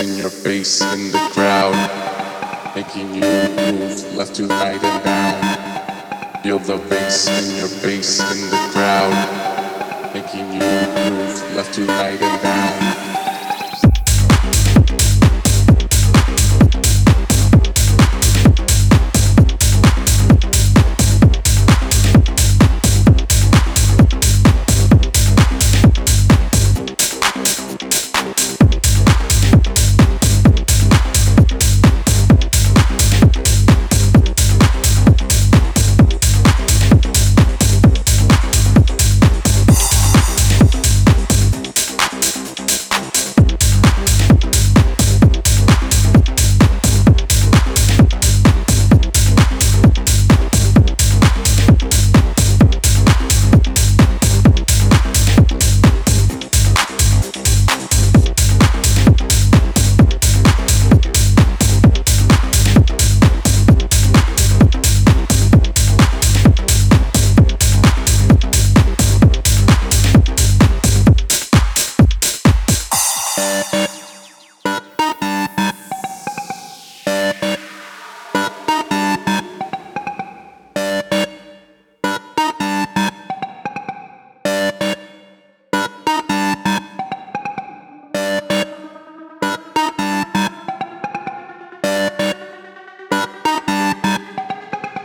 in your face in the crowd, making you move left to right and down. Feel the bass in your face in the crowd, making you move left to right and down.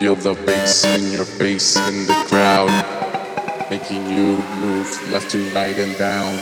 Feel the bass in your face in the crowd, making you move left to right and down.